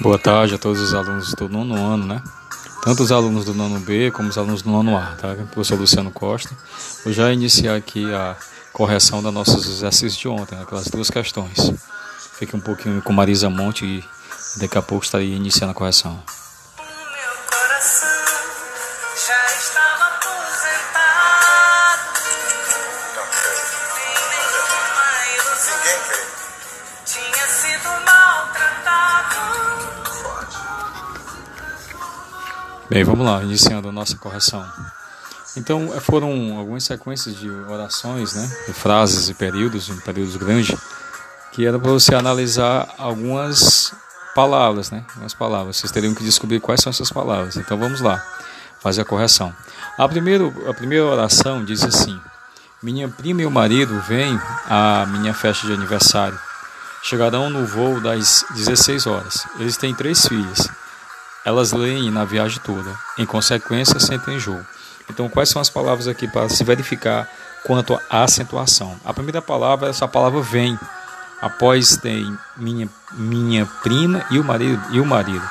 Boa tarde a todos os alunos do nono ano, né? Tanto os alunos do nono B como os alunos do nono A, tá? Professor Luciano Costa. Vou já iniciar aqui a correção da nossos exercícios de ontem, né? aquelas duas questões. Fique um pouquinho com Marisa Monte e daqui a pouco estarei iniciando a correção. Bem, vamos lá, iniciando a nossa correção. Então, eh, foram algumas sequências de orações, né, de frases e períodos, em períodos grandes, que era para você analisar algumas palavras, né, algumas palavras. Vocês teriam que descobrir quais são essas palavras. Então, vamos lá, fazer a correção. A, primeiro, a primeira oração diz assim: Minha prima e o marido vêm à minha festa de aniversário. Chegarão no voo das 16 horas. Eles têm três filhas. Elas leem na viagem toda. Em consequência, sentem enjoo. Então, quais são as palavras aqui para se verificar quanto à acentuação? A primeira palavra essa palavra vem. Após tem minha, minha prima e o marido e o marido.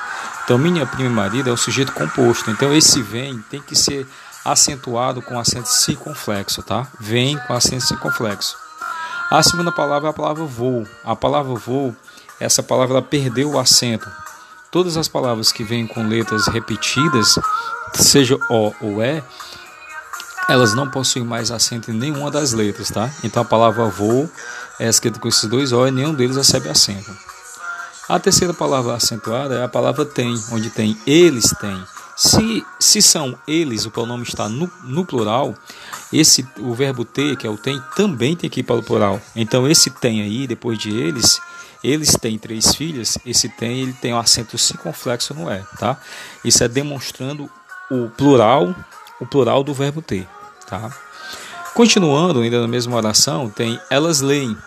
Então, minha prima e marido é o sujeito composto. Então, esse vem tem que ser acentuado com acento circunflexo, tá? Vem com acento circunflexo. A segunda palavra é a palavra voo. A palavra voo, essa palavra ela perdeu o acento. Todas as palavras que vêm com letras repetidas, seja O ou E, elas não possuem mais acento em nenhuma das letras, tá? Então a palavra voo é escrita com esses dois O e nenhum deles recebe acento. A terceira palavra acentuada é a palavra tem, onde tem eles têm. Se, se são eles, o pronome está no, no plural, esse o verbo ter, que é o tem, também tem que ir para o plural. Então esse tem aí, depois de eles, eles têm três filhas, esse tem, ele tem o acento circunflexo no é, tá? Isso é demonstrando o plural, o plural do verbo ter, tá? Continuando ainda na mesma oração, tem elas leem.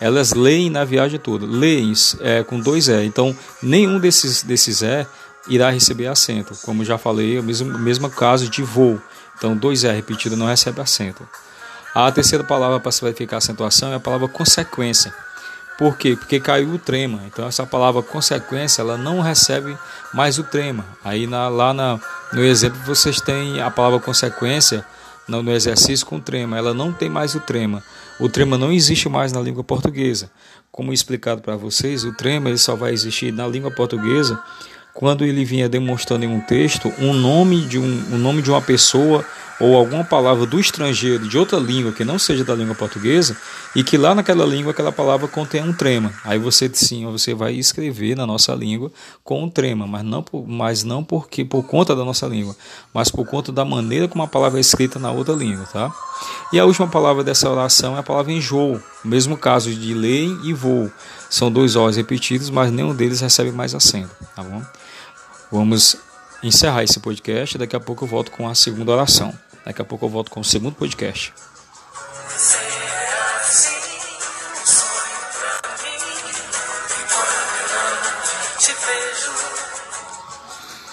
Elas leem na viagem toda. Leem é, com dois é. Então, nenhum desses, desses é irá receber acento. Como já falei, o mesmo, mesmo caso de voo. Então, dois é repetido não recebe acento. A terceira palavra para se verificar a acentuação é a palavra consequência. Por quê? Porque caiu o trema. Então essa palavra consequência ela não recebe mais o trema. Aí na, lá na, no exemplo vocês têm a palavra consequência no, no exercício com trema. Ela não tem mais o trema. O trema não existe mais na língua portuguesa. Como explicado para vocês, o trema ele só vai existir na língua portuguesa quando ele vinha demonstrando em um texto um nome de um, um nome de uma pessoa ou alguma palavra do estrangeiro de outra língua que não seja da língua portuguesa e que lá naquela língua aquela palavra contém um trema. Aí você sim, você vai escrever na nossa língua com um trema, mas não por, mas não porque por conta da nossa língua, mas por conta da maneira como a palavra é escrita na outra língua, tá? E a última palavra dessa oração é a palavra enjoo, mesmo caso de leem e voo. São dois Os repetidos, mas nenhum deles recebe mais acento, tá bom? Vamos encerrar esse podcast. Daqui a pouco eu volto com a segunda oração. Daqui a pouco eu volto com o segundo podcast.